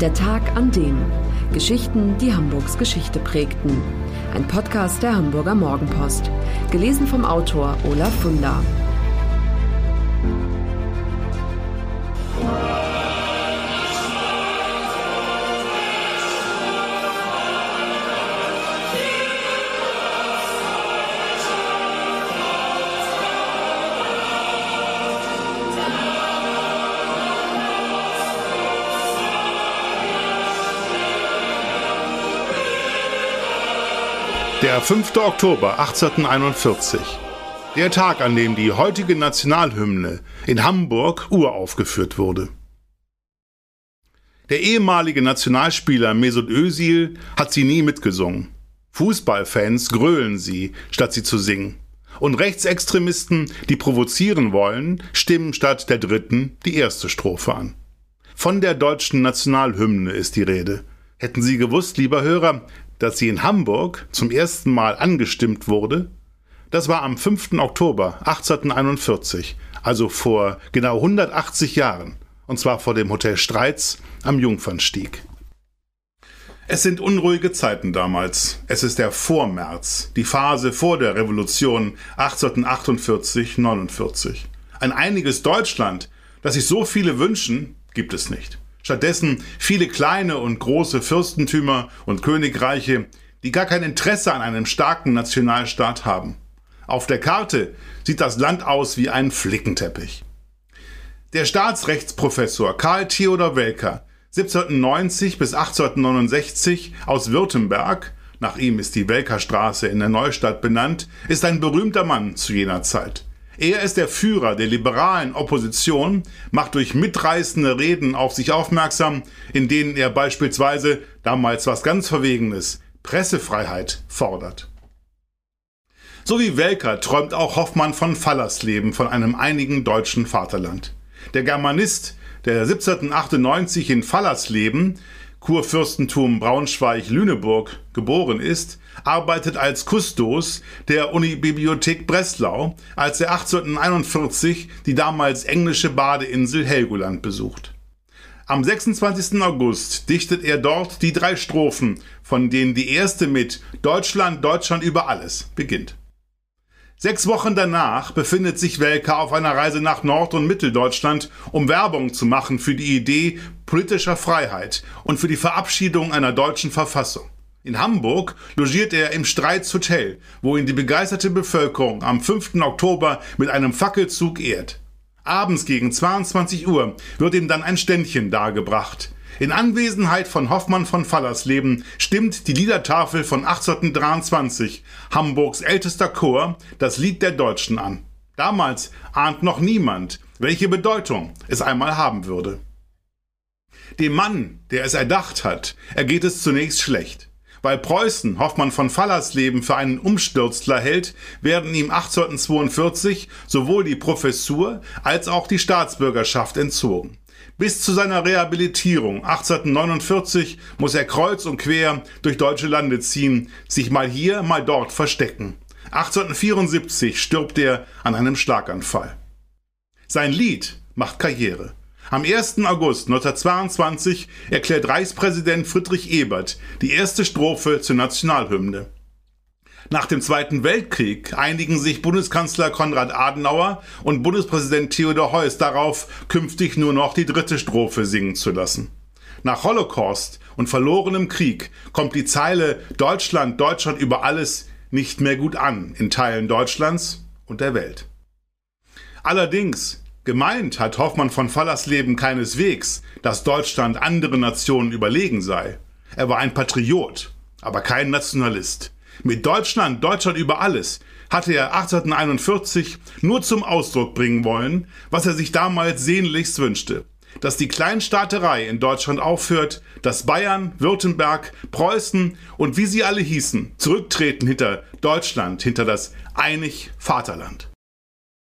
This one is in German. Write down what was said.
Der Tag an dem. Geschichten, die Hamburgs Geschichte prägten. Ein Podcast der Hamburger Morgenpost. Gelesen vom Autor Olaf Funder. Der 5. Oktober 1841. Der Tag, an dem die heutige Nationalhymne in Hamburg uraufgeführt wurde. Der ehemalige Nationalspieler Mesut Özil hat sie nie mitgesungen. Fußballfans grölen sie, statt sie zu singen. Und Rechtsextremisten, die provozieren wollen, stimmen statt der dritten die erste Strophe an. Von der deutschen Nationalhymne ist die Rede. Hätten Sie gewusst, lieber Hörer, dass sie in Hamburg zum ersten Mal angestimmt wurde, das war am 5. Oktober 1841, also vor genau 180 Jahren, und zwar vor dem Hotel Streitz am Jungfernstieg. Es sind unruhige Zeiten damals. Es ist der Vormärz, die Phase vor der Revolution 1848-49. Ein einiges Deutschland, das sich so viele wünschen, gibt es nicht. Stattdessen viele kleine und große Fürstentümer und Königreiche, die gar kein Interesse an einem starken Nationalstaat haben. Auf der Karte sieht das Land aus wie ein Flickenteppich. Der Staatsrechtsprofessor Karl Theodor Welker, 1790 bis 1869 aus Württemberg, nach ihm ist die Welkerstraße in der Neustadt benannt, ist ein berühmter Mann zu jener Zeit. Er ist der Führer der liberalen Opposition, macht durch mitreißende Reden auf sich aufmerksam, in denen er beispielsweise, damals was ganz Verwegenes, Pressefreiheit fordert. So wie Welker träumt auch Hoffmann von Fallersleben, von einem einigen deutschen Vaterland. Der Germanist, der 1798 in Fallersleben Kurfürstentum Braunschweig-Lüneburg geboren ist, arbeitet als Kustos der Unibibliothek Breslau, als er 1841 die damals englische Badeinsel Helgoland besucht. Am 26. August dichtet er dort die drei Strophen, von denen die erste mit Deutschland, Deutschland über alles beginnt. Sechs Wochen danach befindet sich Welker auf einer Reise nach Nord- und Mitteldeutschland, um Werbung zu machen für die Idee politischer Freiheit und für die Verabschiedung einer deutschen Verfassung. In Hamburg logiert er im Streits Hotel, wo ihn die begeisterte Bevölkerung am 5. Oktober mit einem Fackelzug ehrt. Abends gegen 22 Uhr wird ihm dann ein Ständchen dargebracht. In Anwesenheit von Hoffmann von Fallersleben stimmt die Liedertafel von 1823, Hamburgs ältester Chor, das Lied der Deutschen an. Damals ahnt noch niemand, welche Bedeutung es einmal haben würde. Dem Mann, der es erdacht hat, ergeht es zunächst schlecht. Weil Preußen Hoffmann von Fallersleben für einen Umstürzler hält, werden ihm 1842 sowohl die Professur als auch die Staatsbürgerschaft entzogen. Bis zu seiner Rehabilitierung 1849 muss er kreuz und quer durch deutsche Lande ziehen, sich mal hier, mal dort verstecken. 1874 stirbt er an einem Schlaganfall. Sein Lied macht Karriere. Am 1. August 1922 erklärt Reichspräsident Friedrich Ebert die erste Strophe zur Nationalhymne. Nach dem Zweiten Weltkrieg einigen sich Bundeskanzler Konrad Adenauer und Bundespräsident Theodor Heuss darauf, künftig nur noch die dritte Strophe singen zu lassen. Nach Holocaust und verlorenem Krieg kommt die Zeile Deutschland, Deutschland über alles nicht mehr gut an in Teilen Deutschlands und der Welt. Allerdings, gemeint hat Hoffmann von Fallersleben keineswegs, dass Deutschland andere Nationen überlegen sei. Er war ein Patriot, aber kein Nationalist. Mit Deutschland, Deutschland über alles, hatte er 1841 nur zum Ausdruck bringen wollen, was er sich damals sehnlichst wünschte. Dass die Kleinstaaterei in Deutschland aufhört, dass Bayern, Württemberg, Preußen und wie sie alle hießen, zurücktreten hinter Deutschland, hinter das einig Vaterland.